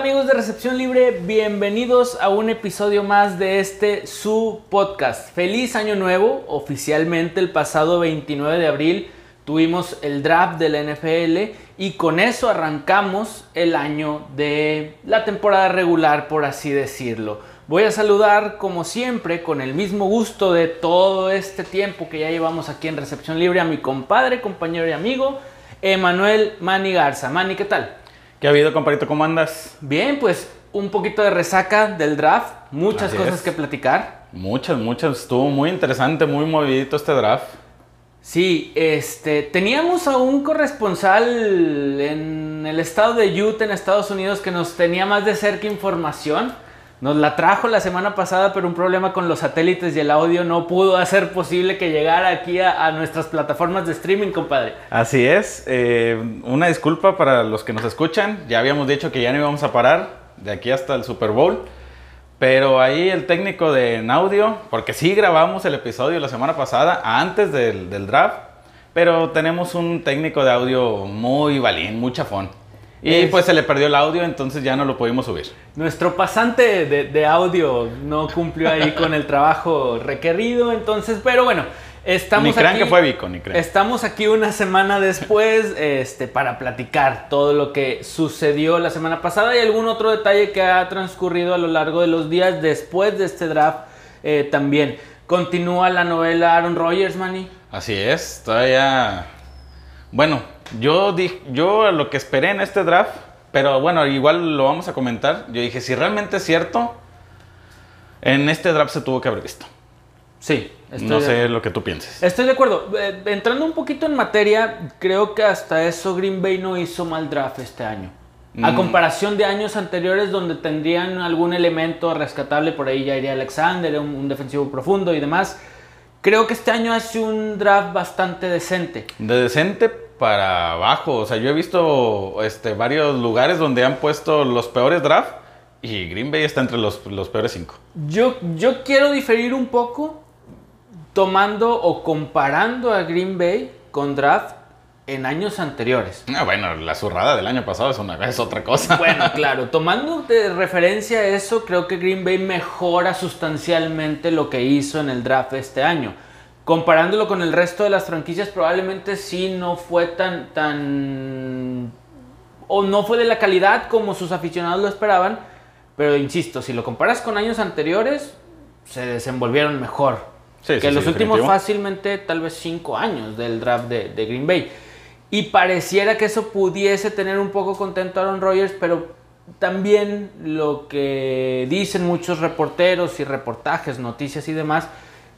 amigos de Recepción Libre, bienvenidos a un episodio más de este su podcast. Feliz año nuevo, oficialmente el pasado 29 de abril tuvimos el draft de la NFL y con eso arrancamos el año de la temporada regular, por así decirlo. Voy a saludar como siempre, con el mismo gusto de todo este tiempo que ya llevamos aquí en Recepción Libre, a mi compadre, compañero y amigo, Emanuel Mani Garza. Mani, ¿qué tal? ¿Qué ha habido, compadrito? ¿Cómo andas? Bien, pues un poquito de resaca del draft, muchas Así cosas es. que platicar. Muchas, muchas. Estuvo muy interesante, muy movidito este draft. Sí, este, teníamos a un corresponsal en el estado de Utah, en Estados Unidos, que nos tenía más de cerca información. Nos la trajo la semana pasada, pero un problema con los satélites y el audio no pudo hacer posible que llegara aquí a, nuestras plataformas de streaming, compadre. Así es. eh, una disculpa para los que nos escuchan. Ya habíamos dicho que ya no íbamos a parar de aquí hasta el Super Bowl. Pero ahí el técnico de audio, porque sí grabamos el episodio la semana pasada, antes del, draft, pero tenemos un técnico de audio muy balín, muy chafón. Y Es- pues se le perdió el audio, entonces ya no lo pudimos subir. Nuestro pasante de, de audio no cumplió ahí con el trabajo requerido, entonces, pero bueno, estamos ni crean aquí. que fue Vico, ni crean. Estamos aquí una semana después este, para platicar todo lo que sucedió la semana pasada y algún otro detalle que ha transcurrido a lo largo de los días después de este draft eh, también. Continúa la novela Aaron Rodgers, Manny. Así es, todavía. Bueno, yo dije, yo lo que esperé en este draft, pero bueno, igual lo vamos a comentar. Yo dije, si realmente es cierto, en este draft se tuvo que haber visto. Sí, no de- sé lo que tú pienses. Estoy de acuerdo. Eh, entrando un poquito en materia, creo que hasta eso Green Bay no hizo mal draft este año. A Mm. comparación de años anteriores donde tendrían algún elemento rescatable, por ahí ya iría Alexander, un, un defensivo profundo y demás. Creo que este año hace un draft bastante decente. De decente para abajo, o sea, yo he visto este, varios lugares donde han puesto los peores draft y Green Bay está entre los, los peores cinco. Yo, yo quiero diferir un poco tomando o comparando a Green Bay con draft en años anteriores. Ah, bueno, la zurrada del año pasado es, una, es otra cosa. Bueno, claro, tomando de referencia eso, creo que Green Bay mejora sustancialmente lo que hizo en el draft este año. Comparándolo con el resto de las franquicias, probablemente sí no fue tan, tan... o no fue de la calidad como sus aficionados lo esperaban, pero insisto, si lo comparas con años anteriores, se desenvolvieron mejor Sí, que sí, los sí, últimos definitivo. fácilmente tal vez cinco años del draft de, de Green Bay. Y pareciera que eso pudiese tener un poco contento a Aaron Rodgers, pero también lo que dicen muchos reporteros y reportajes, noticias y demás,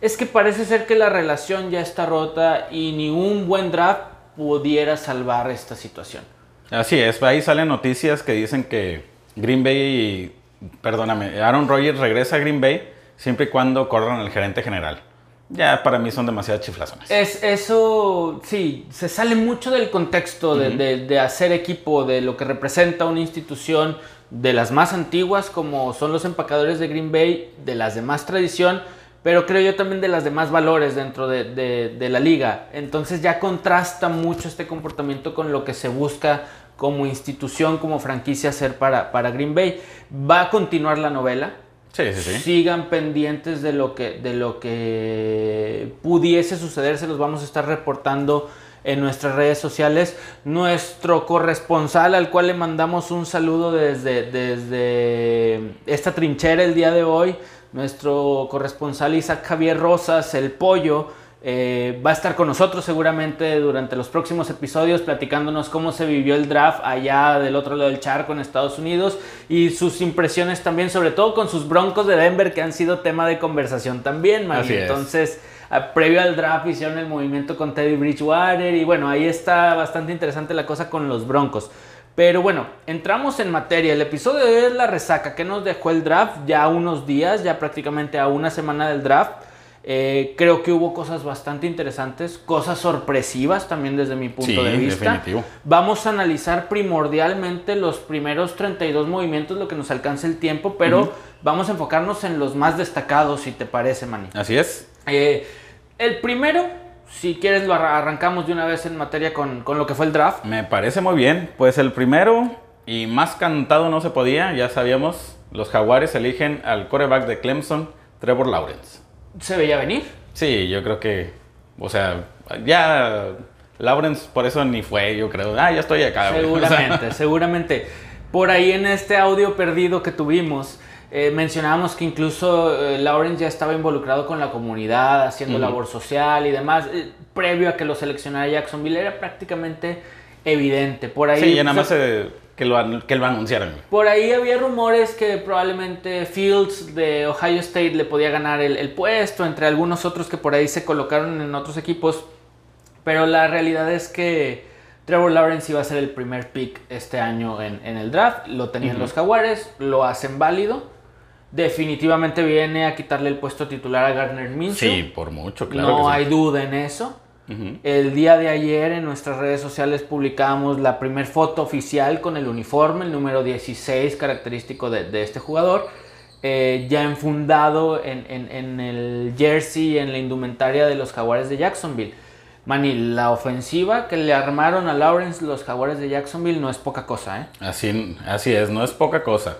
es que parece ser que la relación ya está rota y ni un buen draft pudiera salvar esta situación. Así es, ahí salen noticias que dicen que Green Bay, perdóname, Aaron Rodgers regresa a Green Bay siempre y cuando corran al gerente general. Ya para mí son demasiadas chiflazones. Es, eso, sí, se sale mucho del contexto de, de- de hacer equipo, de lo que representa una institución de las más antiguas, como son los empacadores de Green Bay, de las de más tradición, pero creo yo también de las de más valores dentro de, de- de la liga. Entonces ya contrasta mucho este comportamiento con lo que se busca como institución, como franquicia hacer para, para Green Bay. Va a continuar la novela, Sí, sí, sí. sigan pendientes de lo que de lo que pudiese suceder se los vamos a estar reportando en nuestras redes sociales nuestro corresponsal al cual le mandamos un saludo desde desde esta trinchera el día de hoy nuestro corresponsal Isaac Javier Rosas el pollo eh, va a estar con nosotros seguramente durante los próximos episodios platicándonos cómo se vivió el draft allá del otro lado del charco en Estados Unidos y sus impresiones también, sobre todo con sus Broncos de Denver que han sido tema de conversación también. Entonces, previo al draft hicieron el movimiento con Teddy Bridgewater y bueno, ahí está bastante interesante la cosa con los Broncos. Pero bueno, entramos en materia. El episodio de hoy es la resaca que nos dejó el draft ya unos días, ya prácticamente a una semana del draft. Eh, creo que hubo cosas bastante interesantes, cosas sorpresivas también desde mi punto Sí, de vista. definitivo. Vamos a analizar primordialmente los primeros 32 movimientos, lo que nos alcance el tiempo, pero vamos a enfocarnos en los más destacados, si te parece, Manny. Así es. Eh, el primero, si quieres, lo arra- arrancamos de una vez en materia con, con lo que fue el draft. Me parece muy bien. Pues el primero, Y más cantado no se podía, ya sabíamos, los Jaguares eligen al coreback de Clemson, Trevor Lawrence. ¿Se veía venir? Sí, yo creo que, o sea, ya Lawrence por eso ni fue, yo creo. Ah, ya estoy acá. güey. O sea, Seguramente, seguramente. Por ahí en este audio perdido que tuvimos, eh, mencionábamos que incluso eh, Lawrence ya estaba involucrado con la comunidad, haciendo Ujú. labor social y demás. eh, previo a que lo seleccionara Jacksonville, era prácticamente evidente. Por ahí, sí, ya nada más que, lo, que lo anunciaran. güey. por ahí había rumores que probablemente Fields de Ohio State le podía ganar el, el puesto, entre algunos otros que por ahí se colocaron en otros equipos. Pero la realidad es que Trevor Lawrence iba a ser el primer pick este año en, en el draft. Lo tenían los Jaguares, lo hacen válido. Definitivamente viene a quitarle el puesto titular a Gardner Minshew. Sí, por mucho, claro. no que sí. hay duda en eso. El día de ayer en nuestras redes sociales publicamos la primer foto oficial con el uniforme, el número 16 característico de, de este jugador, eh, ya enfundado en, en- en el jersey, en la indumentaria de los jaguares de Jacksonville. Manny, la ofensiva que le armaron a Lawrence los jaguares de Jacksonville no es poca cosa, ¿eh? Así, así es, no es poca cosa.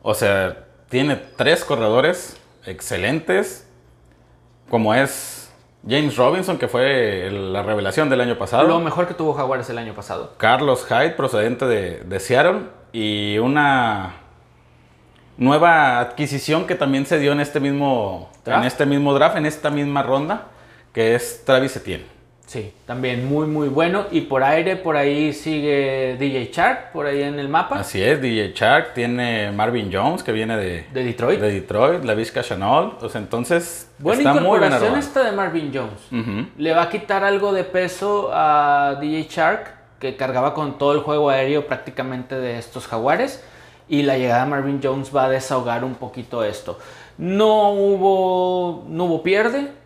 O sea, tiene tres corredores excelentes, como es James Robinson, que fue la revelación del año pasado. Lo mejor que tuvo Jaguares el año pasado. Carlos Hyde, procedente de, de Seattle, y una nueva adquisición que también se dio en este mismo ¿Draft? en este mismo draft, en esta misma ronda, que es Travis Etienne. Sí, también muy muy bueno. Y por aire, por ahí sigue DJ Shark, por ahí en el mapa. Así es, DJ Shark, tiene Marvin Jones, que viene de, De Detroit. de Detroit, la Vizca Chanel, o sea, entonces Buena está muy incorporación armado. esta de Marvin Jones. Le va a quitar algo de peso a DJ Shark, que cargaba con todo el juego aéreo prácticamente de estos jaguares. Y la llegada de Marvin Jones va a desahogar un poquito esto. No hubo, no hubo pierde.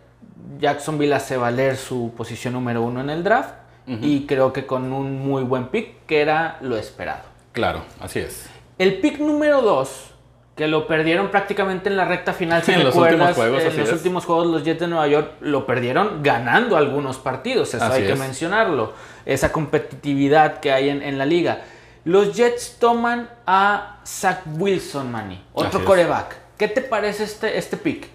Jacksonville hace valer su posición número uno en el draft. Y creo que con un muy buen pick, que era lo esperado. Claro, así es. El pick número 2, que lo perdieron prácticamente en la recta final, si En los últimos juegos, en los es. últimos juegos los Jets de Nueva York lo perdieron ganando algunos partidos, eso Así hay que mencionarlo, esa competitividad que hay en, en la liga. Los Jets toman a Zach Wilson, Manny, otro Así es. coreback. ¿Qué te parece este, este pick?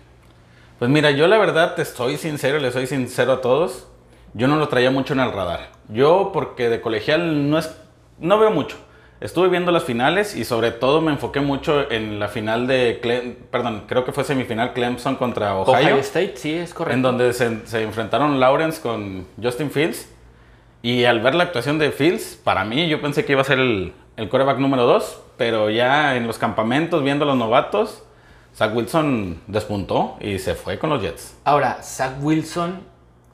Pues mira, yo la verdad te estoy sincero, le soy sincero a todos. Yo no lo traía mucho en el radar. Yo porque de colegial no es no veo mucho. Estuve viendo las finales y sobre todo me enfoqué mucho en la final de Cle- perdón, creo que fue semifinal Clemson contra Ohio, Ohio State, sí, es correcto. en donde se, se enfrentaron Lawrence con Justin Fields. Y al ver la actuación de Fields, para mí yo pensé que iba a ser el, el coreback número 2, pero ya en los campamentos viendo a los novatos, Zach Wilson despuntó y se fue con los Jets. Ahora, Zach Wilson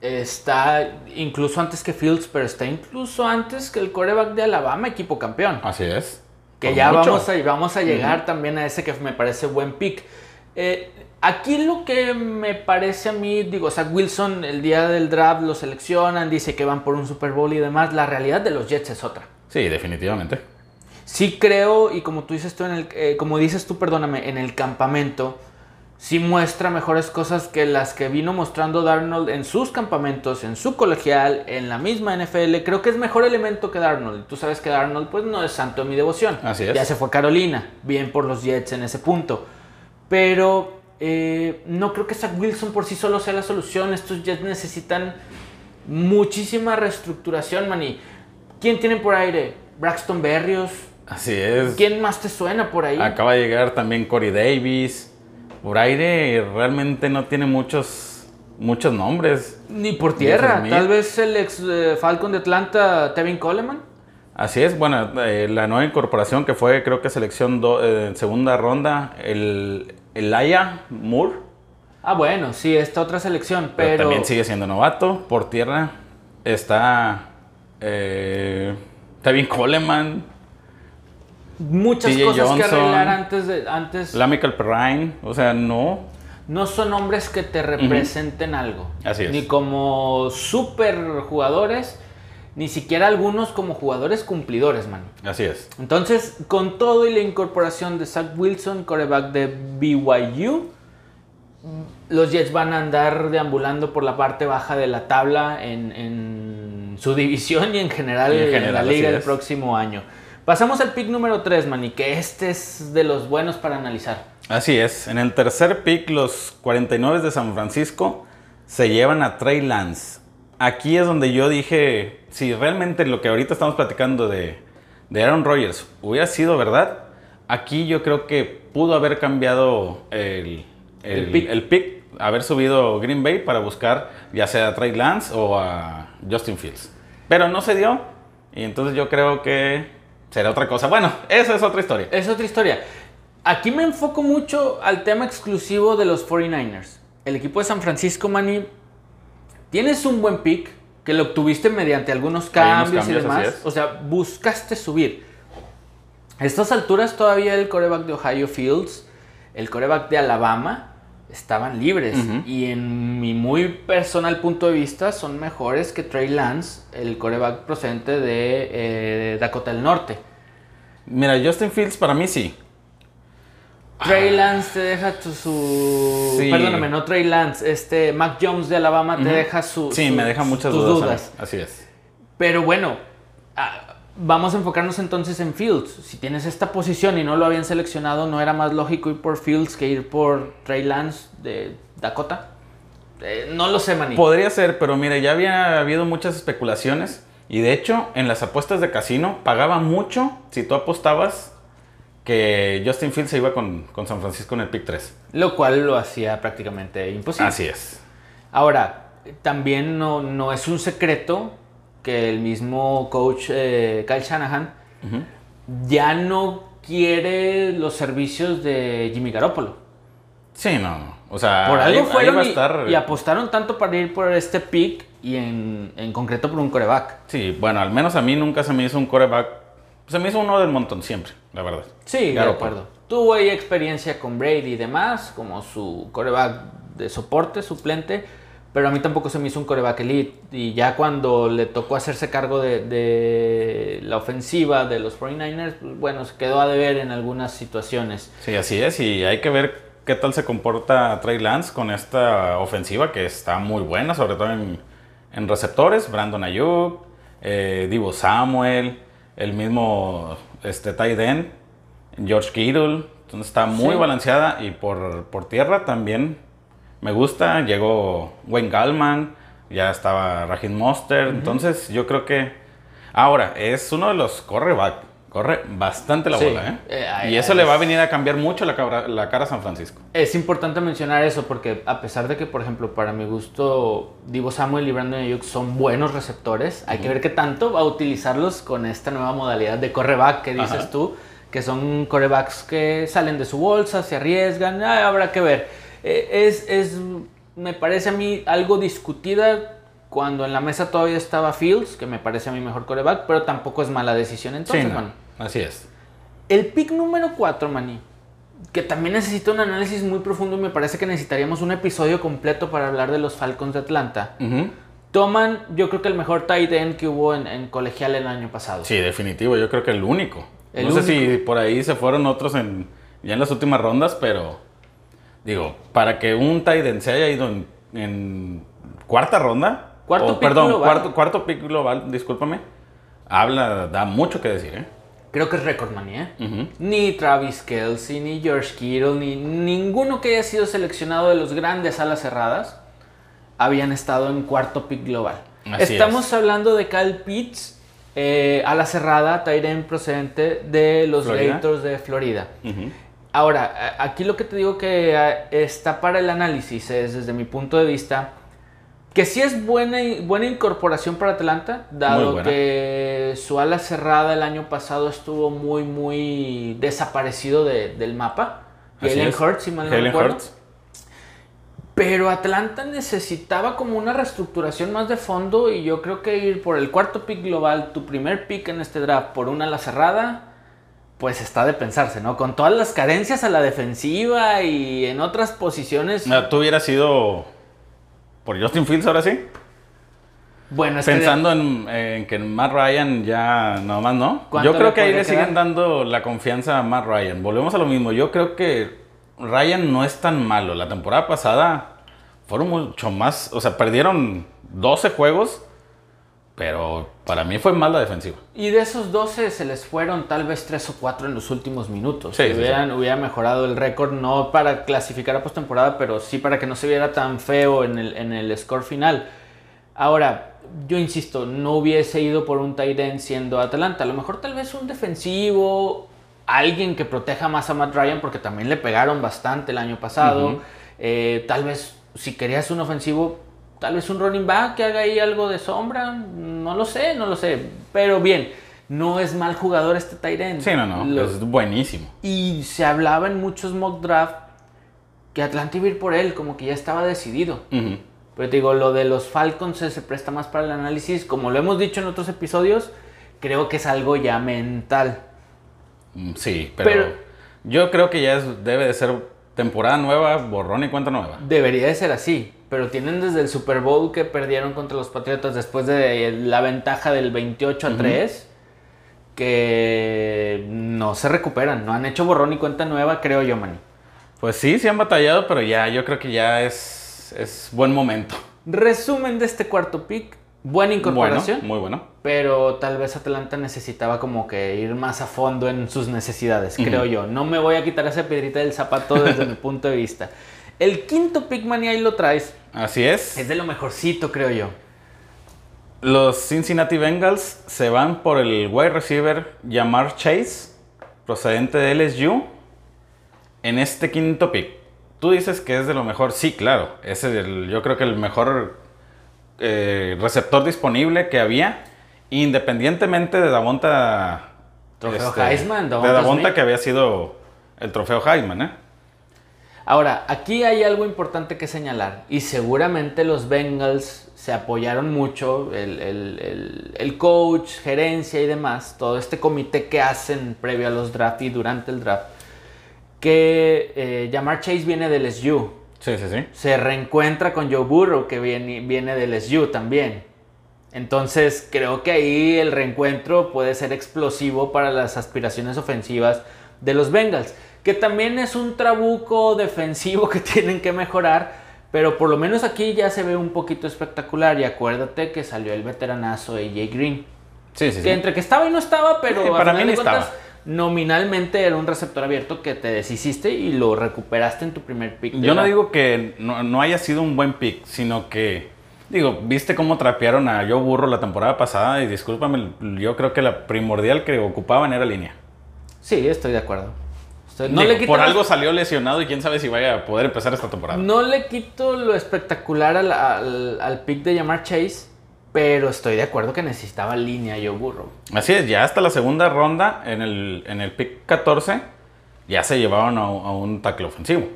está incluso antes que Fields, pero está incluso antes que el coreback de Alabama, equipo campeón. Así es. Que ya mucho. vamos a, vamos a llegar también a ese que me parece buen pick. Eh, aquí lo que me parece a mí, digo, Zach Wilson el día del draft lo seleccionan, dice que van por un Super Bowl y demás. La realidad de los Jets es otra. Sí, definitivamente. Sí creo, y como tú dices tú, en el, eh, como dices tú, perdóname, en el campamento, sí muestra mejores cosas que las que vino mostrando Darnold en sus campamentos, en su colegial, en la misma NFL. Creo que es mejor elemento que Darnold. Tú sabes que Darnold, pues, no es santo de mi devoción. Así es. Ya se fue a Carolina, bien por los Jets en ese punto. Pero eh, no creo que Zach Wilson por sí solo sea la solución. Estos Jets necesitan muchísima reestructuración, maní. ¿Quién tienen por aire? Braxton Berrios. Así es. ¿Quién más te suena por ahí? Acaba de llegar también Corey Davis. Por aire realmente no tiene muchos, muchos nombres. Ni por tierra. Tal vez el ex eh, Falcon de Atlanta, Tevin Coleman. Así es, bueno, eh, la nueva incorporación que fue, creo que selección do- eh, en segunda ronda, el Aya Moore, Ah, bueno, sí, esta otra selección, pero, pero. también sigue siendo novato. Por tierra está eh, Tevin Coleman, Muchas cosas que arreglar antes de. Antes. Lamical Perrine, o sea, no. No son hombres que te representen algo. Así es. Ni como super jugadores, ni siquiera algunos como jugadores cumplidores, man. Así es. Entonces, con todo y la incorporación de Zach Wilson, coreback de BYU, los Jets van a andar deambulando por la parte baja de la tabla en, en su división y en general, Y en en general, la liga así el es. próximo año. Pasamos al pick número 3, man, y que este es de los buenos para analizar. Así es. En el tercer pick, los 49 de San Francisco se llevan a Trey Lance. Aquí es donde yo dije, si realmente lo que ahorita estamos platicando de, de Aaron Rodgers hubiera sido verdad, aquí yo creo que pudo haber cambiado el, el, El pick. el pick, haber subido Green Bay para buscar ya sea a Trey Lance o a Justin Fields. Pero no se dio y entonces yo creo que será otra cosa. Bueno, esa es otra historia. Es otra historia. Aquí me enfoco mucho al tema exclusivo de los 49ers. El equipo de San Francisco, Manny, tienes un buen pick que lo obtuviste mediante algunos cambios, cambios, y demás. O sea, buscaste subir. A estas alturas todavía el coreback de Ohio Fields, el coreback de Alabama, estaban libres. Y en mi muy personal punto de vista son mejores que Trey Lance, el coreback procedente de eh, Dakota del Norte. Mira, Justin Fields para mí sí. Trey Lance te deja tu, su... Sí. Perdóname, no Trey Lance. Este, Mac Jones de Alabama te deja su... Sí, su- me deja muchas dudas. Así es. Pero bueno, ah, vamos a enfocarnos entonces en Fields. Si tienes esta posición y no lo habían seleccionado, ¿no era más lógico ir por Fields que ir por Trey Lance de Dakota? Eh, no lo sé, Manny. Podría ser, pero mire, ya había habido muchas especulaciones. Y de hecho, en las apuestas de casino pagaba mucho si tú apostabas que Justin Fields se iba con, con San Francisco en el pick 3. Lo cual lo hacía prácticamente imposible. Así es. Ahora, también no, no es un secreto que el mismo coach eh, Kyle Shanahan Ujú. ya no quiere los servicios de Jimmy Garoppolo. Sí, no. O sea, Por algo ahí- ahí fueron va a y, estar- y apostaron tanto para ir por este pick y en, en concreto por un coreback. Sí, bueno, al menos a mí nunca se me hizo un coreback. Se me hizo uno del montón siempre, la verdad. Sí, de Garoppolo. acuerdo. Tuvo ahí experiencia con Brady y demás, como su coreback de soporte, suplente, pero a mí tampoco se me hizo un coreback elite. Y ya cuando le tocó hacerse cargo de, de la ofensiva de los 49ers, pues, bueno, se quedó a deber en algunas situaciones. Sí, así es. Y hay que ver qué tal se comporta Trey Lance con esta ofensiva que está muy buena, sobre todo en, en receptores. Brandon Ayuk, eh, Divo Samuel, el mismo este, end, George Kittle. Entonces está muy Sí. balanceada y por, por tierra también me gusta. Llegó Wayne Gallman, ya estaba Raheem Monster. Entonces yo creo que ahora es uno de los correback. Corre bastante la Sí. bola, ¿eh? Eh, y eso le va a venir a cambiar mucho la, cabra- la cara a San Francisco. Es importante mencionar eso porque a pesar de que, por ejemplo, para mi gusto, Divo Samuel y Brandon Ayuk son buenos receptores, hay que ver qué tanto va a utilizarlos con esta nueva modalidad de correback que dices Ajá. tú, que son corebacks que salen de su bolsa, se arriesgan, ah, habrá que ver. Eh, es, es, me parece a mí algo discutida cuando en la mesa todavía estaba Fields, que me parece a mí mejor coreback, pero tampoco es mala decisión entonces, Sí, no, mano. así es. El pick número 4, Manny, que también necesita un análisis muy profundo y me parece que necesitaríamos un episodio completo para hablar de los Falcons de Atlanta. Toman, yo creo que el mejor tight end que hubo en, en colegial el año pasado. Sí, definitivo. Yo creo que el único. El no sé si por ahí se fueron otros en, ya en las últimas rondas, pero digo, para que un end se haya ido en, en cuarta ronda, Cuarto o, pick perdón, global. cuarto, cuarto pick global, discúlpame, habla, da mucho que decir, ¿eh? Creo que es récord, Manny, ¿eh? Ujú. Ni Travis Kelsey, ni George Kittle, ni ninguno que haya sido seleccionado de los grandes alas cerradas habían estado en cuarto pick global. Así Estamos es. hablando de Kyle Pitts, eh, ala cerrada, end procedente de los Florida. Gators de Florida. Ujú. Ahora, aquí lo que te digo que eh, está para el análisis es, desde mi punto de vista, que sí es buena, buena incorporación para Atlanta, dado que su ala cerrada el año pasado estuvo muy, muy desaparecido de- del mapa. Es. Hurts, si mal no recuerdo. Pero Atlanta necesitaba como una reestructuración más de fondo y yo creo que ir por el cuarto pick global, tu primer pick en este draft por una ala cerrada, pues está de pensarse, ¿no? Con todas las carencias a la defensiva y en otras posiciones. Ah, ¿Tú hubieras sido por Justin Fields ahora sí? Bueno, es que- Pensando en, en que Matt Ryan ya nada más no. ¿Cuánto Yo creo que ahí le siguen dando la confianza a Matt Ryan. Volvemos a lo mismo. Yo creo que Ryan no es tan malo. La temporada pasada fueron mucho más. O sea, perdieron 12 juegos. Pero para mí fue más la defensiva. Y de esos 12 se les fueron tal vez 3 o 4 en los últimos minutos. Sí, Si sí, hubieran, hubiera mejorado el récord, no para clasificar a postemporada, pero sí para que no se viera tan feo en el, en el score final. Ahora, yo insisto, no hubiese ido por un tight end siendo Atlanta. A lo mejor tal vez un defensivo, alguien que proteja más a Matt Ryan, porque también le pegaron bastante el año pasado. Eh, tal vez, si querías un ofensivo, tal vez un running back que haga ahí algo de sombra. No lo sé, no lo sé. Pero bien, no es mal jugador este end. Sí, no, no. Lo- Es buenísimo. y se hablaba en muchos mock draft que Atlanta iba a ir por él, como que ya estaba decidido. Ujú. Pero te digo, lo de los Falcons se, se presta más para el análisis. Como lo hemos dicho en otros episodios, creo que es algo ya mental. Mm, Sí, pero, Pero- yo creo que ya es- debe de ser temporada nueva, borrón y cuenta nueva. Debería de ser así. Pero tienen desde el Super Bowl que perdieron contra los Patriotas después de la ventaja del 28 a 3. Que no se recuperan. No han hecho borrón y cuenta nueva, creo yo, Manny. Pues sí, sí han batallado, pero ya, yo creo que ya es, es buen momento. Resumen de este cuarto pick. Buena incorporación. Bueno, muy bueno. pero tal vez Atlanta necesitaba como que ir más a fondo en sus necesidades, creo yo. No me voy a quitar esa piedrita del zapato desde mi punto de vista. El quinto pick, man, y ahí lo traes, Así es. es de lo mejorcito, creo yo. Los Cincinnati Bengals se van por el wide receiver Jamar Chase, procedente de LSU, en este quinto pick. Tú dices que es de lo mejor. Sí, claro. Es el, yo creo que el mejor eh, receptor disponible que había, independientemente de Davonta. Trofeo Heisman, De Davonta Smith. que había sido el trofeo Heisman, ¿eh? Ahora, aquí hay algo importante que señalar y seguramente los Bengals se apoyaron mucho, el, el- el- el coach, gerencia y demás, todo este comité que hacen previo a los draft y durante el draft, que eh, Jamar Chase viene del SU, Sí, sí, sí. se reencuentra con Joe Burrow que viene, viene del SU también. Entonces creo que ahí el reencuentro puede ser explosivo para las aspiraciones ofensivas de los Bengals, que también es un trabuco defensivo que tienen que mejorar, pero por lo menos aquí ya se ve un poquito espectacular y acuérdate que salió el veteranazo AJ Green, Sí, sí, sí. que entre que estaba y no estaba, pero Sí, a para mí cuentas, estaba. nominalmente era un receptor abierto que te deshiciste y lo recuperaste en tu primer pick. Yo no digo que no, no haya sido un buen pick, sino que, digo, viste cómo trapearon a Joe Burro la temporada pasada y discúlpame, yo creo que la primordial que ocupaban era línea. Sí, estoy de acuerdo. No, Digo, le quito por algo salió lesionado y quién sabe si vaya a poder empezar esta temporada. no le quito lo espectacular al, al, al pick de llamar Chase, pero estoy de acuerdo que necesitaba línea Joe Burrow. Así es, ya hasta la segunda ronda, en el, en el pick 14, ya se llevaron a, a un tackle ofensivo.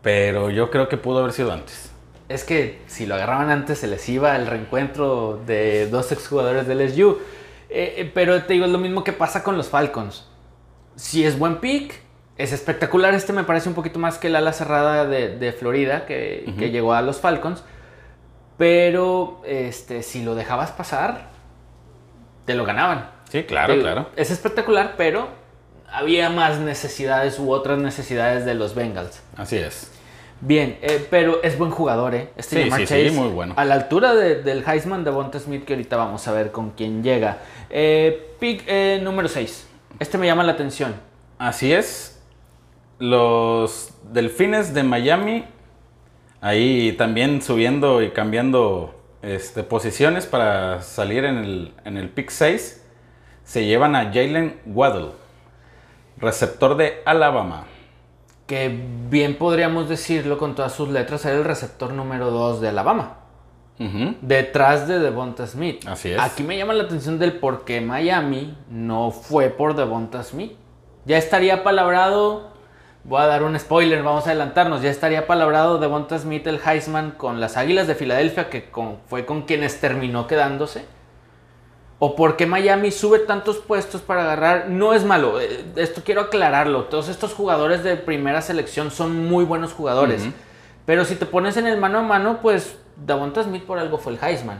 Pero yo creo que pudo haber sido antes. Es que si lo agarraban antes se les iba el reencuentro de dos exjugadores del SU. Eh, eh, pero te digo, es lo mismo que pasa con los Falcons. Si es buen pick, es espectacular. Este me parece un poquito más que el ala cerrada de, de Florida que, llegó a los Falcons. Pero este, si lo dejabas pasar, te lo ganaban. Sí, claro, claro. Es espectacular, pero había más necesidades u otras necesidades de los Bengals. Así es. Bien, eh, pero es buen jugador, ¿eh? Este Sí, sí, sí, Chase, muy bueno. A la altura de- del Heisman de Bonta Smith, que ahorita vamos a ver con quién llega. Eh, pick eh, número 6. Este me llama la atención. Así es. Los Delfines de Miami, ahí también subiendo y cambiando este, posiciones para salir en el, en el pick 6, se llevan a Jalen Waddle, receptor de Alabama. Que bien podríamos decirlo con todas sus letras, era el receptor número 2 de Alabama. Detrás de Devonta Smith. Así es. Aquí me llama la atención del por qué Miami no fue por Devonta Smith. Ya estaría palabrado. Voy a dar un spoiler, vamos a adelantarnos. Ya estaría palabrado Devonta Smith, el Heisman, con las Águilas de Filadelfia, que con- fue con quienes terminó quedándose. O por qué Miami sube tantos puestos para agarrar. No es malo, eh, esto quiero aclararlo. Todos estos jugadores de primera selección son muy buenos jugadores. Pero si te pones en el mano a mano, pues Devonta Smith por algo fue el Heisman.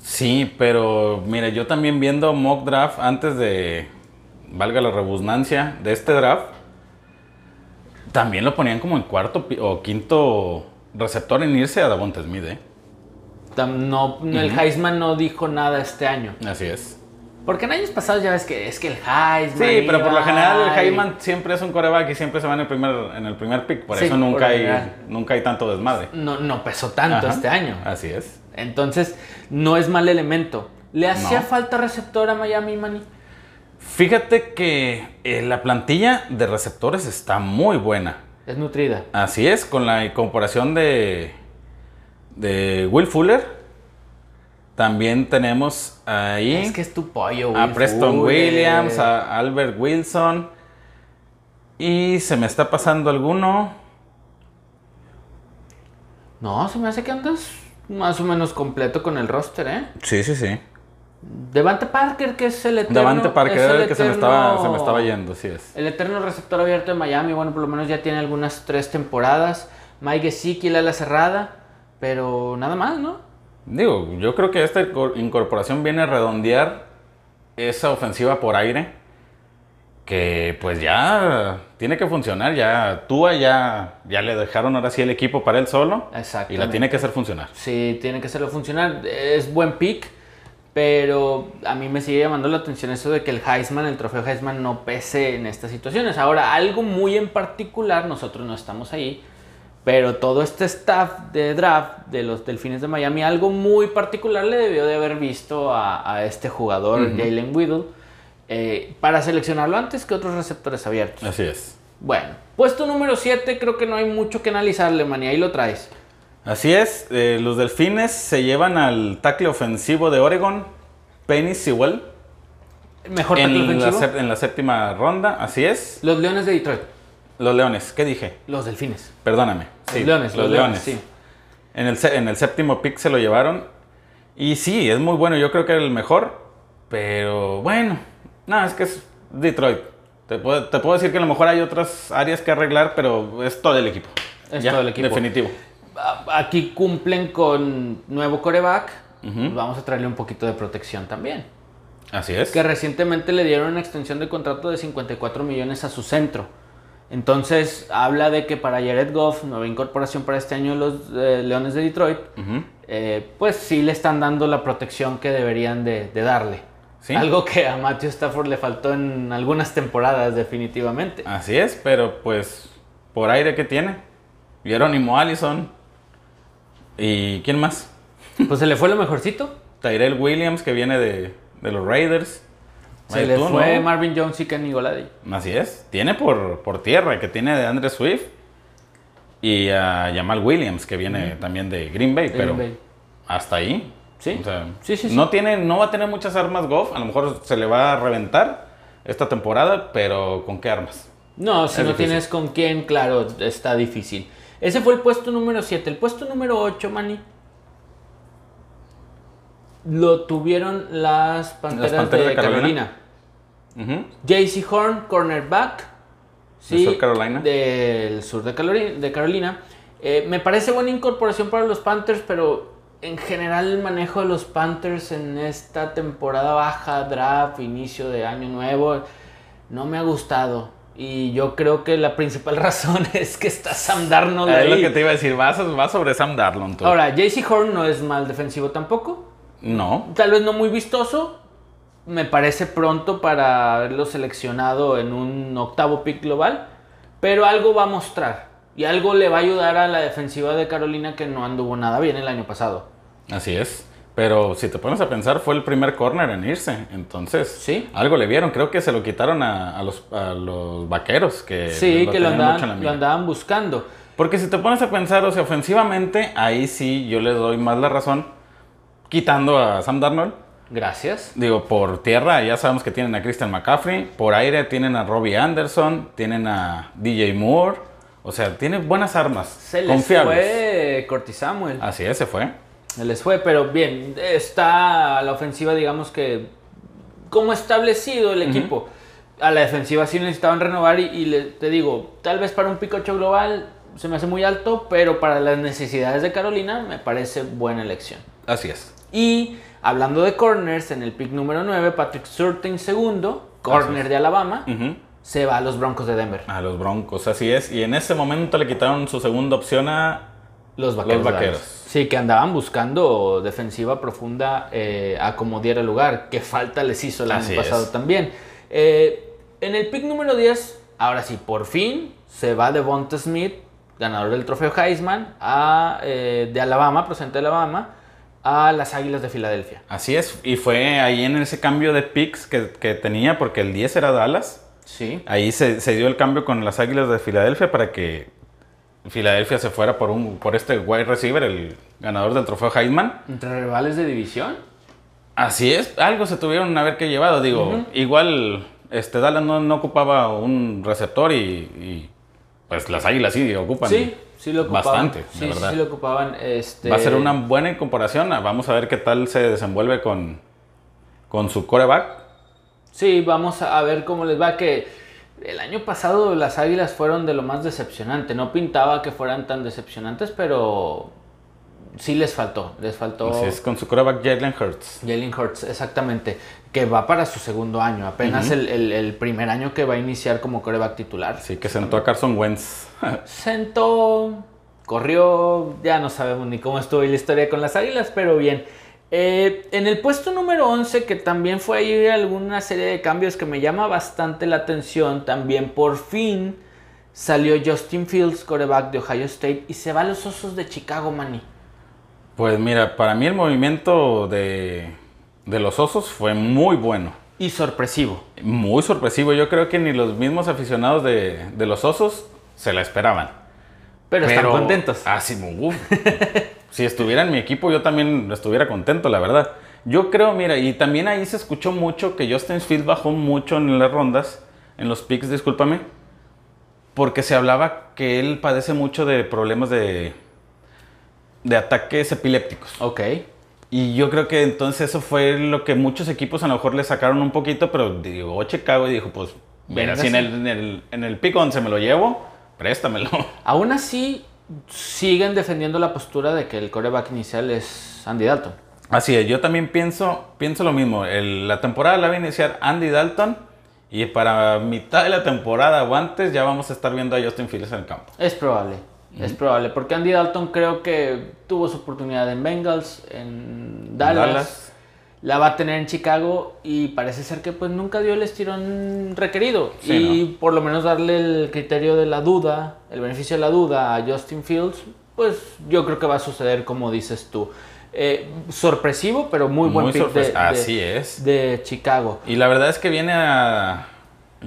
Sí, pero mire, yo también viendo mock draft antes de, valga la rebusnancia, de este draft, también lo ponían como en cuarto o quinto receptor en irse a Davonta Smith, ¿eh? no, el Heisman no dijo nada este año. Así es. Porque en años pasados ya ves que es que el Heisman. Sí, pero por lo general el Heisman siempre es un coreback y siempre se va en el primer, en el primer pick. Por Sí, eso nunca hay, nunca hay tanto desmadre. No, no pesó tanto Ajá. este año. Así es. Entonces, no es mal elemento. ¿Le hacía No. falta receptor a Miami, Manny? Fíjate que eh, la plantilla de receptores está muy buena. Es nutrida. Así es, con la incorporación de, de Will Fuller. También tenemos ahí Es que es tu pollo, a Will Preston. Williams, a Albert Wilson. Y se me está pasando alguno. No, se me hace que andas más o menos completo con el roster, ¿eh? Sí, sí, sí. Devante Parker, que es el eterno... Davante Parker era el que se me, estaba, se me estaba yendo, sí es. El eterno receptor abierto de Miami, bueno, por lo menos ya tiene algunas tres temporadas. Mike Gesicki, la ala cerrada, pero nada más, ¿no? Digo, yo creo que esta incor- incorporación viene a redondear esa ofensiva por aire que pues ya tiene que funcionar, ya Tua ya, ya le dejaron ahora sí el equipo para él solo y la tiene que hacer funcionar. Sí, tiene que hacerlo funcionar. Es buen pick, pero a mí me sigue llamando la atención eso de que el Heisman, el trofeo Heisman, no pese en estas situaciones. Ahora, algo muy en particular, nosotros no estamos ahí, pero todo este staff de draft de los Delfines de Miami, algo muy particular le debió de haber visto a, a este jugador. Jalen Whittle, eh, para seleccionarlo antes que otros receptores abiertos. Así es. Bueno, puesto número 7, creo que no hay mucho que analizarle, man, y ahí lo traes. Así es, eh, los delfines se llevan al tackle ofensivo de Oregon, Penny Sewell, Mejor en ofensivo. en la séptima ronda, así es. Los Leones de Detroit. Los Leones, ¿qué dije? Los Delfines. Perdóname. Los Sí, Leones, los, Leones, sí. En el, en el séptimo pick se lo llevaron. Y sí, es muy bueno. Yo creo que era el mejor. Pero bueno, no, es que es Detroit. Te puedo, te puedo decir que a lo mejor hay otras áreas que arreglar, pero es todo el equipo. Es Ya, todo el equipo. Definitivo. Aquí cumplen con nuevo coreback. Ujú. Vamos a traerle un poquito de protección también. Así es. Que recientemente le dieron una extensión de contrato de 54 millones a su centro. Entonces, habla de que para Jared Goff, nueva incorporación para este año de los eh, Leones de Detroit, eh, pues sí le están dando la protección que deberían de, de darle. Sí. Algo que a Matthew Stafford le faltó en algunas temporadas, definitivamente. Así es, pero pues por aire que tiene. Jerónimo Allison. ¿Y quién más? Pues se le fue lo mejorcito. Tyrell Williams, que viene de, de los Raiders. Se le fue ¿no? Marvin Jones y Kenny Golady. Así es. Tiene por, por tierra, que tiene de Andre Swift. Y a Jamal Williams, que viene también de Green Bay. Green pero Bay. hasta ahí. Sí. O sea, Sí, sí, sí. No, tiene, no va a tener muchas armas Goff. A lo mejor se le va a reventar esta temporada, pero ¿con qué armas? No, si Es no difícil. tienes con quién, claro, está difícil. Ese fue el puesto número 7. El puesto número 8, Manny. Lo tuvieron las Panteras, Panteras de, de Carolina. Carolina. Ujú. JC Horn, cornerback. ¿De South Carolina? Del sur de Carolina. De Carolina. Eh, me parece buena incorporación para los Panthers, pero en general el manejo de los Panthers en esta temporada baja, draft, inicio de año nuevo, no me ha gustado. Y yo creo que la principal razón es que está Sam Darnold Es lo ahí. que te iba a decir. Vas, vas sobre Sam Darnold. tú. Ahora, JC Horn no es mal defensivo tampoco. No. Tal vez no muy vistoso. Me parece pronto para haberlo seleccionado en un octavo pick global. Pero algo va a mostrar. Y algo le va a ayudar a la defensiva de Carolina que no anduvo nada bien el año pasado. Así es. Pero si te pones a pensar, fue el primer corner en irse. Entonces, Sí. algo le vieron. Creo que se lo quitaron a, a los, a los vaqueros. Que Sí, que lo la andaban, lo andaban buscando. Porque si te pones a pensar, o sea, ofensivamente, ahí sí yo le doy más la razón. Quitando a Sam Darnold. Gracias. Digo, por tierra ya sabemos que tienen a Christian McCaffrey. Por aire tienen a Robbie Anderson. Tienen a DJ Moore. O sea, tiene buenas armas. Se les confiables. fue Corti Samuel. Así es, se fue. Se les fue, pero bien, está la ofensiva, digamos que como establecido el equipo. A la defensiva sí necesitaban renovar y, y le- te digo, tal vez para un 8 global se me hace muy alto, pero para las necesidades de Carolina me parece buena elección. Así es. Y hablando de corners, en el pick número 9, Patrick Surtain segundo, corner de Alabama, se va a los Broncos de Denver. A los Broncos, así es. Y en ese momento le quitaron su segunda opción a Los vaqueros. Los. Sí, que andaban buscando defensiva profunda eh, a como diera lugar. Que falta les hizo el año pasado es. también. Eh, en el pick número 10, ahora sí, por fin se va Devonta Smith, ganador del trofeo Heisman, a, eh, de Alabama, procedente de Alabama, a las Águilas de Filadelfia. Así es, y fue ahí en ese cambio de picks que, que tenía, porque el 10 era Dallas. Sí. Ahí se, se dio el cambio con las Águilas de Filadelfia para que Filadelfia se fuera por, un, por este wide receiver, el ganador del trofeo Heisman. Entre rivales de división. Así es, algo se tuvieron a ver que llevado. Digo, igual este Dallas no, no ocupaba un receptor y, y, pues las Águilas sí ocupan. Sí, sí lo ocupaban. Bastante, sí, sí, verdad. sí lo ocupaban. Este... Va a ser una buena comparación. Vamos a ver qué tal se desenvuelve con, con su coreback. Sí, vamos a ver cómo les va. Que el año pasado las Águilas fueron de lo más decepcionante. No pintaba que fueran tan decepcionantes, pero sí les faltó. Les faltó Así es, con su coreback Jalen Hurts. Jalen Hurts, exactamente. Que va para su segundo año. Apenas el, el- el primer año que va a iniciar como coreback titular. Así que sentó a Carson Wentz. Sentó, corrió, ya no sabemos ni cómo estuvo la historia con las Águilas, pero bien. Eh, en el puesto número 11, que también fue ahí alguna serie de cambios que me llama bastante la atención, también por fin salió Justin Fields, coreback de Ohio State, y se va a los Osos de Chicago, Manny. Pues mira, para mí el movimiento de, de los osos fue muy bueno. Y sorpresivo. Muy sorpresivo. Yo creo que ni los mismos aficionados de, de los osos se la esperaban. Pero, están contentos. Ah, sí, uf. si estuviera en mi equipo, yo también estuviera contento, la verdad. Yo creo, mira, y también ahí se escuchó mucho que Justin Fields bajó mucho en las rondas, en los picks, discúlpame, porque se hablaba que él padece mucho de problemas de, de ataques epilépticos. Ok. Y yo creo que entonces eso fue lo que muchos equipos a lo mejor le sacaron un poquito, pero llegó Chicago y dijo, pues, mira, si en el, en, el, en el pick 11 me lo llevo, préstamelo. Aún así, siguen defendiendo la postura de que el coreback inicial es Andy Dalton. Así es, yo también pienso, pienso lo mismo. El- la temporada la va a iniciar Andy Dalton y para mitad de la temporada o antes ya vamos a estar viendo a Justin Fields en el campo. Es probable, es probable, porque Andy Dalton creo que tuvo su oportunidad en Bengals, en Dallas, Dallas. la va a tener en Chicago y parece ser que pues nunca dio el estirón requerido. Sí, y por lo menos darle el criterio de la duda, el beneficio de la duda a Justin Fields, pues yo creo que va a suceder como dices tú. Eh, sorpresivo, pero muy buen Muy pick de, sorpres- de- Así es. de Chicago. Y la verdad es que viene a,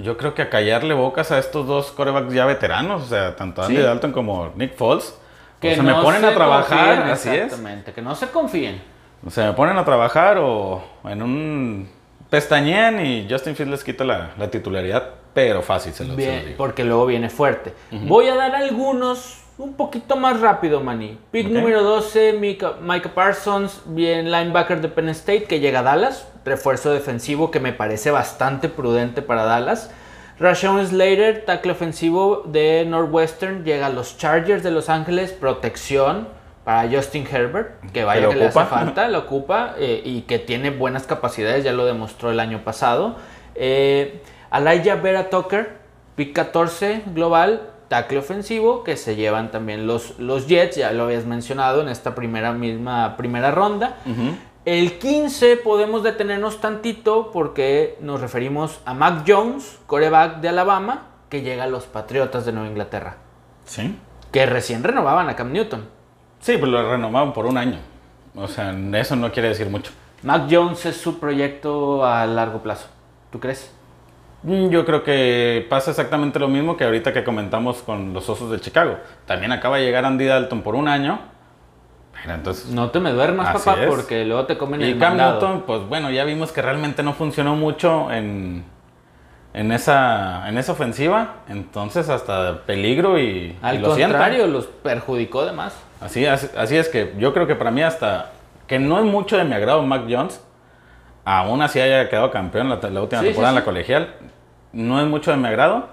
yo creo que a callarle bocas a estos dos corebacks ya veteranos, o sea, tanto Andy Sí. Dalton como Nick Foles. Que o sea, no me ponen se a trabajar, confíen, así es. Exactamente, que no se confíen. O sea, me ponen a trabajar o en un pestañean y Justin Fields les quita la, la titularidad, pero fácil se lo, se lo Bien, digo. porque luego viene fuerte. Voy a dar algunos un poquito más rápido, Manny. Pick número 12, Micah, Micah Parsons, bien linebacker de Penn State, que llega a Dallas. Refuerzo defensivo que me parece bastante prudente para Dallas. Rashawn Slater, tackle ofensivo de Northwestern, llega a los Chargers de Los Ángeles. Protección para Justin Herbert, que vaya lo que le hace falta, lo ocupa eh, y que tiene buenas capacidades, ya lo demostró el año pasado. Eh, Elijah Vera Tucker, pick 14 global, tackle ofensivo, que se llevan también los, los Jets, ya lo habías mencionado en esta primera misma primera ronda. El 15 podemos detenernos tantito porque nos referimos a Mac Jones, coreback de Alabama, que llega a los Patriotas de Nueva Inglaterra, Sí. que recién renovaban a Cam Newton. Sí, pues lo renovaron por un año. O sea, eso no quiere decir mucho. Mac Jones es su proyecto a largo plazo. ¿Tú crees? Mm, Yo creo que pasa exactamente lo mismo que ahorita que comentamos con los Osos de Chicago. También acaba de llegar Andy Dalton por un año. Pero entonces... No te me duermas, papá, es. porque luego te comen Y el Cam mandado. Newton, pues bueno, ya vimos que realmente no funcionó mucho en, en, esa, en esa ofensiva. Entonces hasta peligro y, Al y lo sientan. contrario, los perjudicó de más. Así, así, así es que yo creo que para mí hasta que no es mucho de mi agrado Mac Jones, aún así haya quedado campeón la, la última Sí, temporada sí, en la colegial, no es mucho de mi agrado,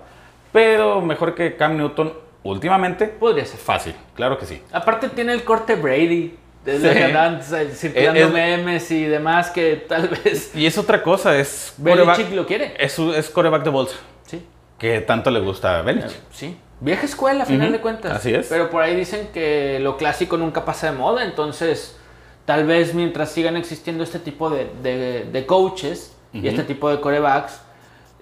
pero mejor que Cam Newton últimamente, Podría ser. fácil, claro que sí. Aparte tiene el corte Brady. Desde Sí. que andan eh, circulando Es- es- memes y demás que tal vez Y es otra cosa, es Belichick lo quiere. es, es coreback de bolsa. Sí. que tanto le gusta a Belichick. Sí, vieja escuela a final de cuentas. así es. Pero por ahí dicen que lo clásico nunca pasa de moda, entonces tal vez mientras sigan existiendo este tipo de, de- de coaches y este tipo de corebacks,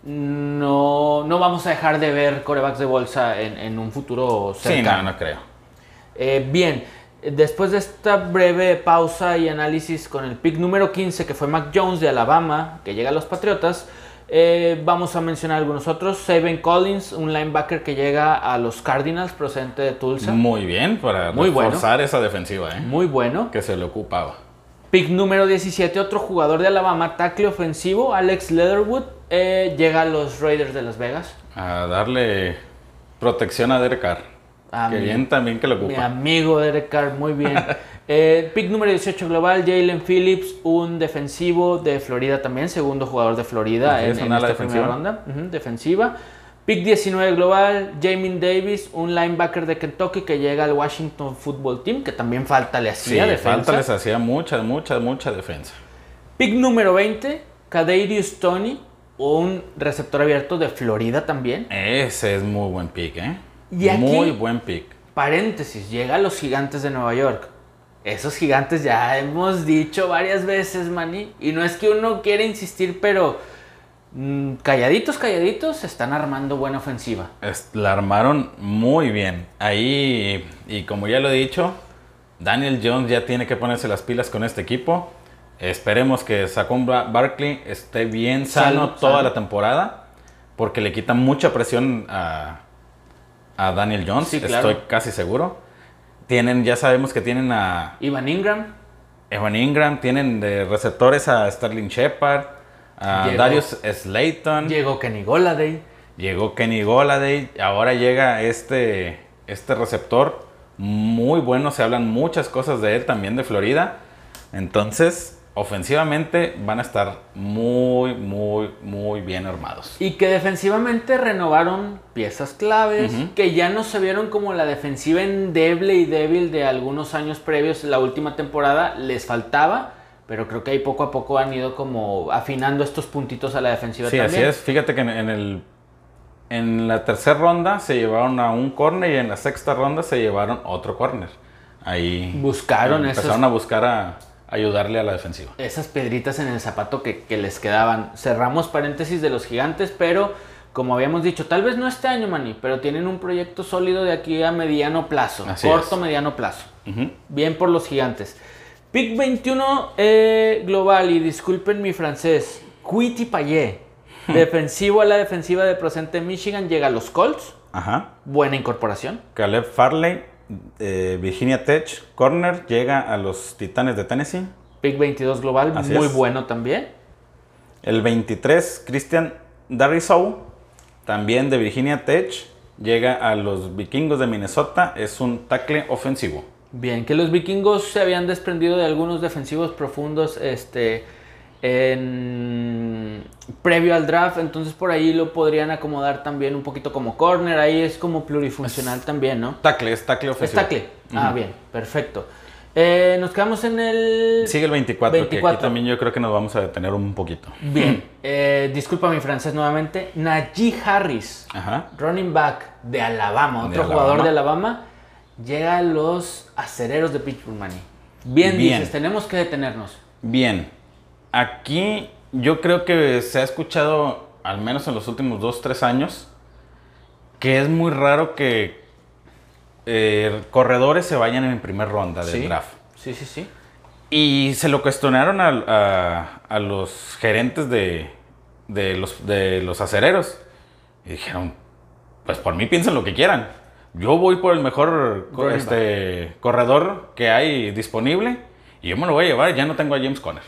no, no vamos a dejar de ver corebacks de bolsa en, en un futuro Sí, cercano. no, no creo. Eh, bien, después de esta breve pausa y análisis con el pick número 15, que fue Mac Jones de Alabama, que llega a los Patriotas, eh, vamos a mencionar algunos otros. Saban Collins, un linebacker que llega a los Cardinals, procedente de Tulsa. Muy bien para Muy bueno. reforzar esa defensiva, ¿eh? Muy bueno. Que se le ocupaba. Pick número 17, otro jugador de Alabama, tackle ofensivo, Alex Leatherwood, eh, llega a los Raiders de Las Vegas. A darle protección a Derek Carr. A que mi- bien también que lo Mi ocupa. amigo Derek Carr, muy bien. Eh, pick número 18 global, Jalen Phillips, un defensivo de Florida también, segundo jugador de Florida en, en esta primera ronda. Defensiva. Pick 19 global, Jamin Davis, un linebacker de Kentucky que llega al Washington Football Team, que también falta le Sí, hacía defensa. falta les hacía mucha, mucha, mucha defensa. Pick número 20, Kadarius Tony, un receptor abierto de Florida también. Ese es muy buen pick, ¿eh? Y aquí- Muy buen pick. Paréntesis, llega a los gigantes de Nueva York. Esos gigantes ya hemos dicho varias veces, Manny. Y no es que uno quiera insistir, pero mm, calladitos, calladitos, están armando buena ofensiva. Es- la armaron muy bien. Ahí, y como ya lo he dicho, Daniel Jones ya tiene que ponerse las pilas con este equipo. Esperemos que Saquon Ba- Barkley esté bien sano Sano, toda sano. la temporada, porque le quita mucha presión a, a Daniel Jones, Sí, claro. estoy casi seguro. Tienen, ya sabemos que tienen a Ivan Ingram, Evan Ingram, tienen de receptores a Sterling Shepard, a Llegó. Darius Slayton. llegó Kenny Goladay. Llegó Kenny Goladay, ahora llega este, este receptor muy bueno, se hablan muchas cosas de él también de Florida. Entonces, ofensivamente van a estar muy, muy, muy bien armados. Y que defensivamente renovaron piezas claves, que ya no se vieron como la defensiva endeble y débil de algunos años previos. La última temporada les faltaba, pero creo que ahí poco a poco han ido como afinando estos puntitos a la defensiva Sí, también. así es. Fíjate que en, en el, en la tercera ronda se llevaron a un corner y en la sexta ronda se llevaron otro corner. Ahí Buscaron empezaron esos- a buscar a ayudarle a la defensiva. Esas piedritas en el zapato que, que les quedaban. Cerramos paréntesis de los gigantes, pero como habíamos dicho, tal vez no este año, Mani, pero tienen un proyecto sólido de aquí a mediano plazo, Así corto es. mediano plazo. Bien por los gigantes. Pick 21 eh, global, y disculpen mi francés, Quiti Payet, defensivo a la defensiva de procente Michigan, llega a los Colts, Ajá. buena incorporación. Caleb Farley, eh, Virginia Tech, corner, llega a los Titanes de Tennessee. Pick 22 global, Así muy es. bueno también. El 23, Christian Darrisaw, también de Virginia Tech, llega a los Vikingos de Minnesota, es un tackle ofensivo. Bien, que los vikingos se habían desprendido de algunos defensivos profundos este, en, previo al draft, entonces por ahí lo podrían acomodar también un poquito como corner, ahí es como plurifuncional también, ¿no? Tackle, es tackle Es ofensivo. tackle. Ah, bien, perfecto. Eh, nos quedamos en el... Sigue el 24, que 24. aquí también yo creo que nos vamos a detener un poquito. Bien, eh, disculpa mi francés nuevamente. Najee Harris, Ajá. running back de Alabama, De otro Alabama. jugador de Alabama, llega a los acereros de Pittsburgh, Manny. Bien, Bien. dices, tenemos que detenernos. Bien, aquí yo creo que se ha escuchado, al menos en los últimos 2, 3 años, que es muy raro que eh, corredores se vayan en primer ronda del sí, draft. sí, sí, sí. Y se lo cuestionaron a, a los gerentes de, de los, de los acereros. Y dijeron, pues por mí piensen lo que quieran. Yo voy por el mejor co- este, corredor que hay disponible y yo me lo voy a llevar. Ya no tengo a James Conner.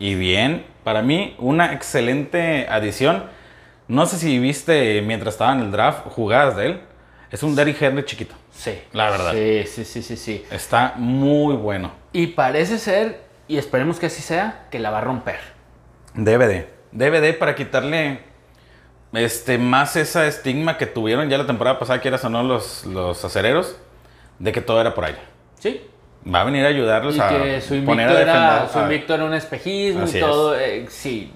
Y bien, para mí, una excelente adición. No sé si viste mientras estaba en el draft jugadas de él. Es un Derrick Henry chiquito. Sí. La verdad. Sí, sí, sí, sí, sí. Está muy bueno. Y parece ser, y esperemos que así sea, que la va a romper. DVD. DVD para quitarle este, más esa estigma que tuvieron ya la temporada pasada, quieras o no, los, los acereros, de que todo era por aire. Sí. Va a venir a ayudarlos Y a que su poner a era, defender. su invicto era un espejismo Así y es. todo. eh, sí.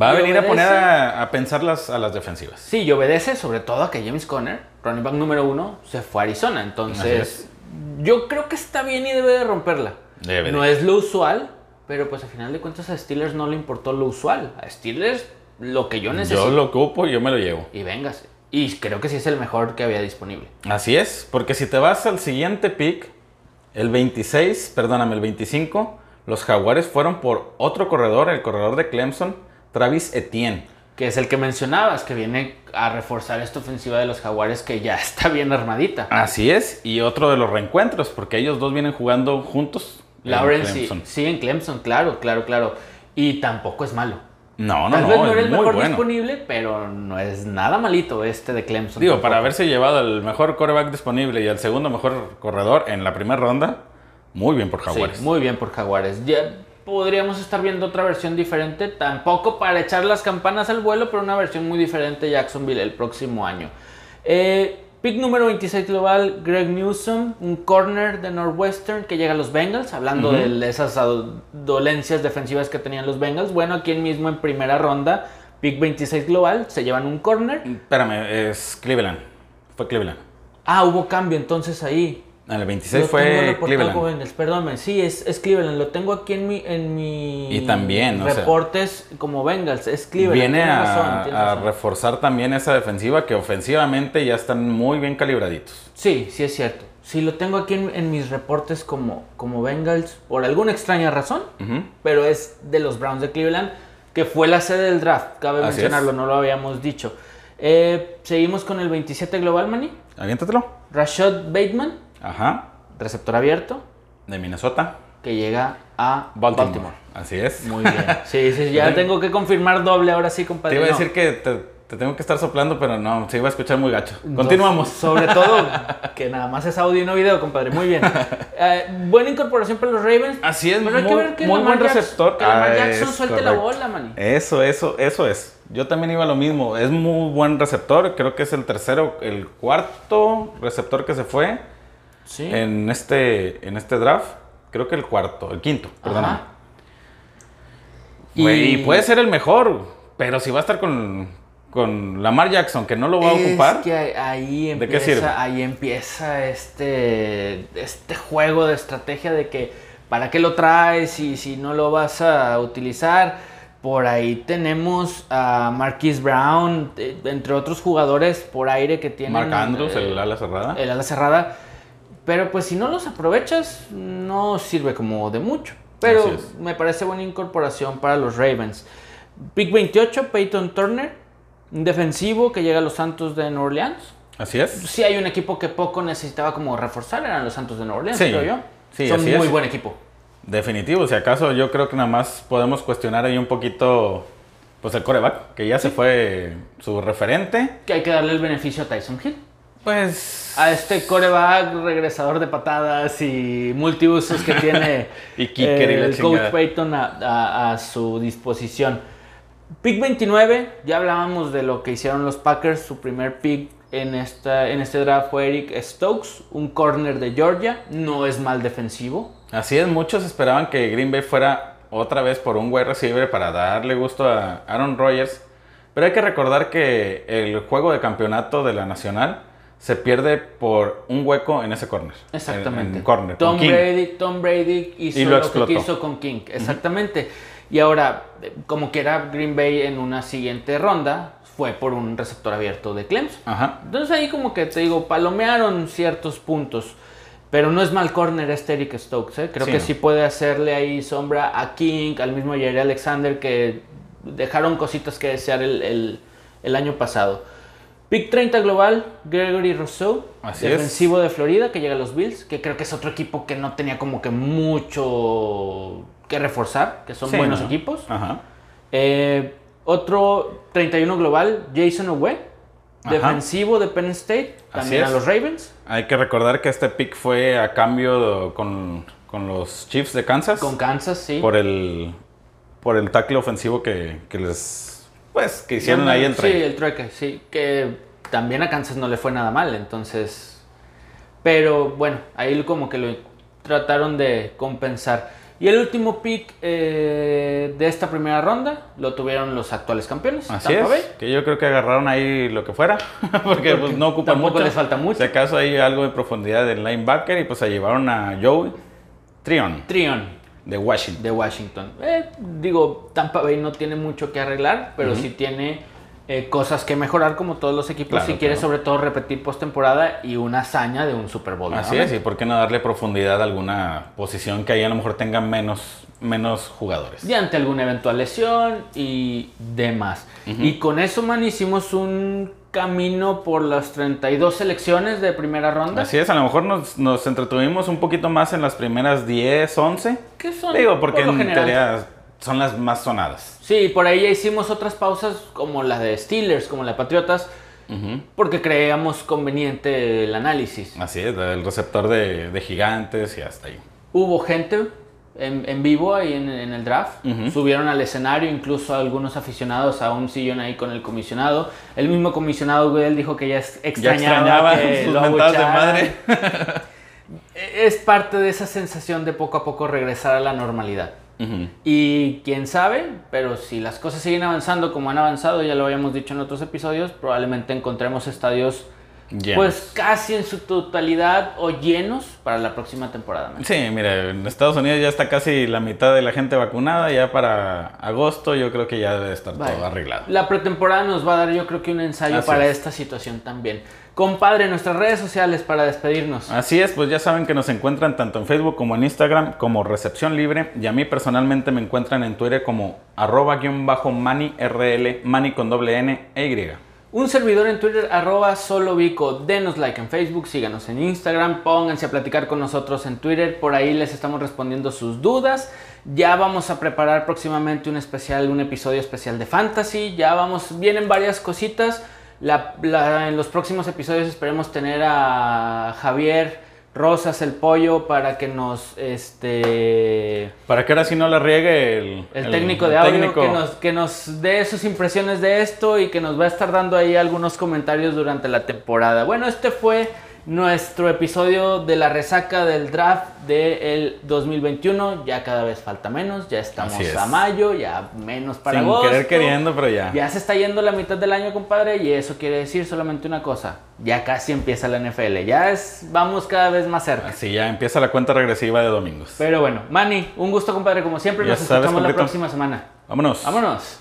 Va a venir a poner a, a pensar las, a las defensivas. Sí, y obedece sobre todo a que James Conner, running back número uno, se fue a Arizona. Entonces, yo creo que está bien y debe de romperla. Debe de. No es lo usual, pero pues al final de cuentas a Steelers no le importó lo usual. A Steelers lo que yo necesito. Yo lo ocupo y yo me lo llevo. Y véngase. Y creo que sí es el mejor que había disponible. Así es, porque si te vas al siguiente pick, el 26, perdóname, el 25, los Jaguares fueron por otro corredor, el corredor de Clemson, Travis Etienne. Que es el que mencionabas, que viene a reforzar esta ofensiva de los Jaguares que ya está bien armadita. Así es, y otro de los reencuentros, porque ellos dos vienen jugando juntos. en Lawrence sí, Clemson. sí, en Clemson, claro, claro, claro. Y tampoco es malo. No, no, Tal no, vez no era es el mejor bueno. disponible, pero no es nada malito este de Clemson. Digo, para haberse llevado el mejor coreback disponible y el segundo mejor corredor en la primera ronda, muy bien por Jaguares. Sí, muy bien por Jaguares. Ya podríamos estar viendo otra versión diferente, tampoco para echar las campanas al vuelo, pero una versión muy diferente de Jacksonville el próximo año. Eh, pick número 26 global, Greg Newsom, un corner de Northwestern que llega a los Bengals, hablando de esas dolencias defensivas que tenían los Bengals. Bueno, aquí mismo en primera ronda, pick 26 global, se llevan un corner. Espérame, es Cleveland. Fue Cleveland. Ah, hubo cambio entonces ahí. En el 26 Lo fue Cleveland. Bengals, perdóname. Sí, es, es Cleveland. Lo tengo aquí en mi, en mi Y también, o sea, reportes como Bengals. Es Cleveland. Viene a, razón, a reforzar también esa defensiva que ofensivamente ya están muy bien calibraditos. Sí, sí es cierto. Sí, lo tengo aquí en, en mis reportes como, como Bengals por alguna extraña razón, Ujú. pero es de los Browns de Cleveland, que fue la sede del draft. Cabe Así mencionarlo, es. no lo habíamos dicho. Eh, seguimos con el 27 global, Manny. Aviéntatelo. Rashad Bateman, Ajá. receptor abierto, De Minnesota. que llega a Baltimore. Baltimore. Así es. Muy bien. Sí, sí, ya tengo que confirmar doble ahora sí, Te compadre. iba a No. decir que te, te tengo que estar soplando, pero no, se iba a escuchar muy gacho. Continuamos. No, sobre todo que nada más es audio y no video, compadre. Muy bien. Eh, buena incorporación para los Ravens. Así es, Pero hay que muy, ver que muy Lamar buen Jackson- receptor. que Lamar Ah, Jackson suelte la bola, mani. Eso, eso, eso es. Yo también iba a lo mismo. Es muy buen receptor. Creo que es el tercero, el cuarto receptor que se fue Sí. en este, en este draft. Creo que el cuarto, el quinto, perdóname. Güey, Y... puede ser el mejor, pero si va a estar con, con Lamar Jackson, que no lo va a Es ocupar. que ahí- ahí ¿De empieza, qué sirve? ahí empieza este, este juego de estrategia de que para qué lo traes y si no lo vas a utilizar. Por ahí tenemos a Marquise Brown, eh, entre otros jugadores por aire que tienen. Mark Andrews, eh, el ala cerrada. el ala cerrada. Pero pues si no los aprovechas, no sirve como de mucho. Pero me parece buena incorporación para los Ravens. Pick 28, Peyton Turner, un defensivo que llega a los Santos de Nueva Orleans. Así es. Sí hay un equipo que poco necesitaba como reforzar, eran los Santos de Nueva Orleans, Sí. creo yo. Sí, Son así muy es. buen equipo. Definitivo. Si acaso yo creo que nada más podemos cuestionar ahí un poquito pues el coreback, que ya se fue su referente. Que hay que darle el beneficio a Tyson Hill. Pues... A este coreback regresador de patadas y multiusos que tiene Y kicker y la el coach. Payton a, a- a su disposición. Pick 29, ya hablábamos de lo que hicieron los Packers. Su primer pick en, esta, en este draft fue Eric Stokes, un corner de Georgia. No es mal defensivo. Así es, muchos esperaban que Green Bay fuera otra vez por un wide receiver para darle gusto a Aaron Rodgers. Pero hay que recordar que el juego de campeonato de la Nacional se pierde por un hueco en ese corner. Exactamente. En, en corner. Tom. Brady, Tom Brady hizo Y lo lo, que quiso con King. Exactamente. Y ahora, como que era Green Bay en una siguiente ronda, fue por un receptor abierto de Clemson. Ajá. Entonces ahí como que te digo, palomearon ciertos puntos. Pero no es mal corner este Eric Stokes, ¿eh? Creo Sí, que no. sí puede hacerle ahí sombra a King, al mismo Jerry Alexander, que dejaron cositas que desear el, el- el año pasado. Pick 30 global, Gregory Rousseau, Así es. defensivo de Florida, que llega a los Bills, que creo que es otro equipo que no tenía como que mucho que reforzar, que son Sí, buenos ¿no? equipos. Ajá. Eh, otro 31 global, Jason Owe, defensivo de Penn State, también a los Ravens, Hay que recordar que este pick fue a cambio con, con los Chiefs de Kansas. con Kansas, sí. por el por el tackle ofensivo que, que les pues que hicieron ahí el Sí, trade. el trueque, sí, que también a Kansas no le fue nada mal, entonces... Pero bueno, ahí como que lo trataron de compensar. Y el último pick eh, de esta primera ronda lo tuvieron los actuales campeones. Así es, que yo creo que agarraron ahí lo que fuera, porque, pues, no ocupan tampoco mucho. les falta mucho. Si acaso hay algo de profundidad del linebacker y pues se llevaron a Joe Trion Trion de Washington. de Washington. Eh, digo, Tampa Bay no tiene mucho que arreglar, pero sí tiene eh, cosas que mejorar como todos los equipos Claro, si quiere claro. sobre todo repetir postemporada y una hazaña de un Super Bowl. Así ¿no? es, y por qué no darle profundidad a alguna posición que ahí a lo mejor tenga menos, menos jugadores. Y ante alguna eventual lesión y demás. Y con eso, man, hicimos un camino por las 32 selecciones de primera ronda. Así es, a lo mejor nos, nos entretuvimos un poquito más en las primeras 10, 11. ¿Qué son? Digo, porque por en general? teoría son las más sonadas. Sí, por ahí ya hicimos otras pausas como la de Steelers, como la de Patriotas, porque creíamos conveniente el análisis. Así es, el receptor de, de gigantes y hasta ahí. Hubo gente en, en vivo ahí en, en el draft. Subieron al escenario, incluso algunos aficionados a un sillón ahí con el comisionado. El mismo comisionado, él dijo que ya extrañaba, extrañaba que sus lo mentadas de madre. Es parte de esa sensación de poco a poco regresar a la normalidad. Y quién sabe, pero si las cosas siguen avanzando como han avanzado, ya lo habíamos dicho en otros episodios, probablemente encontremos estadios Llenos. pues casi en su totalidad o llenos para la próxima temporada. Sí, mire, en Estados Unidos ya está casi la mitad de la gente vacunada, ya para agosto yo creo que ya debe estar todo arreglado. La pretemporada nos va a dar yo creo que un ensayo Así para es. esta situación también. Compadre, nuestras redes sociales para despedirnos. Así es, pues ya saben que nos encuentran tanto en Facebook como en Instagram como Recepción Libre y a mí personalmente me encuentran en Twitter como arroba guion bajo mani rl, mani con doble n e y. Un servidor en Twitter, arroba solovico. Denos like en Facebook, síganos en Instagram, pónganse a platicar con nosotros en Twitter. Por ahí les estamos respondiendo sus dudas. Ya vamos a preparar próximamente un especial, un episodio especial de Fantasy. Ya vamos, vienen varias cositas. En los próximos episodios esperemos tener a Javier Rosas, el pollo, para que nos este Para que ahora sí no la riegue el, el, técnico de el audio técnico. Que, nos, que nos dé sus impresiones de esto y que nos va a estar dando ahí algunos comentarios durante la temporada. Bueno, este fue nuestro episodio de la resaca del draft del 2021. Ya cada vez falta menos, ya estamos es. a mayo, ya menos para Sin agosto. querer queriendo, pero ya. Ya se está yendo la mitad del año, compadre, y eso quiere decir solamente una cosa. Ya casi empieza la NFL, ya es, vamos cada vez más cerca. Así ya empieza la cuenta regresiva de domingos. Pero bueno, Manny, un gusto, compadre, como siempre. Ya Nos escuchamos la próxima semana. Vámonos. Vámonos.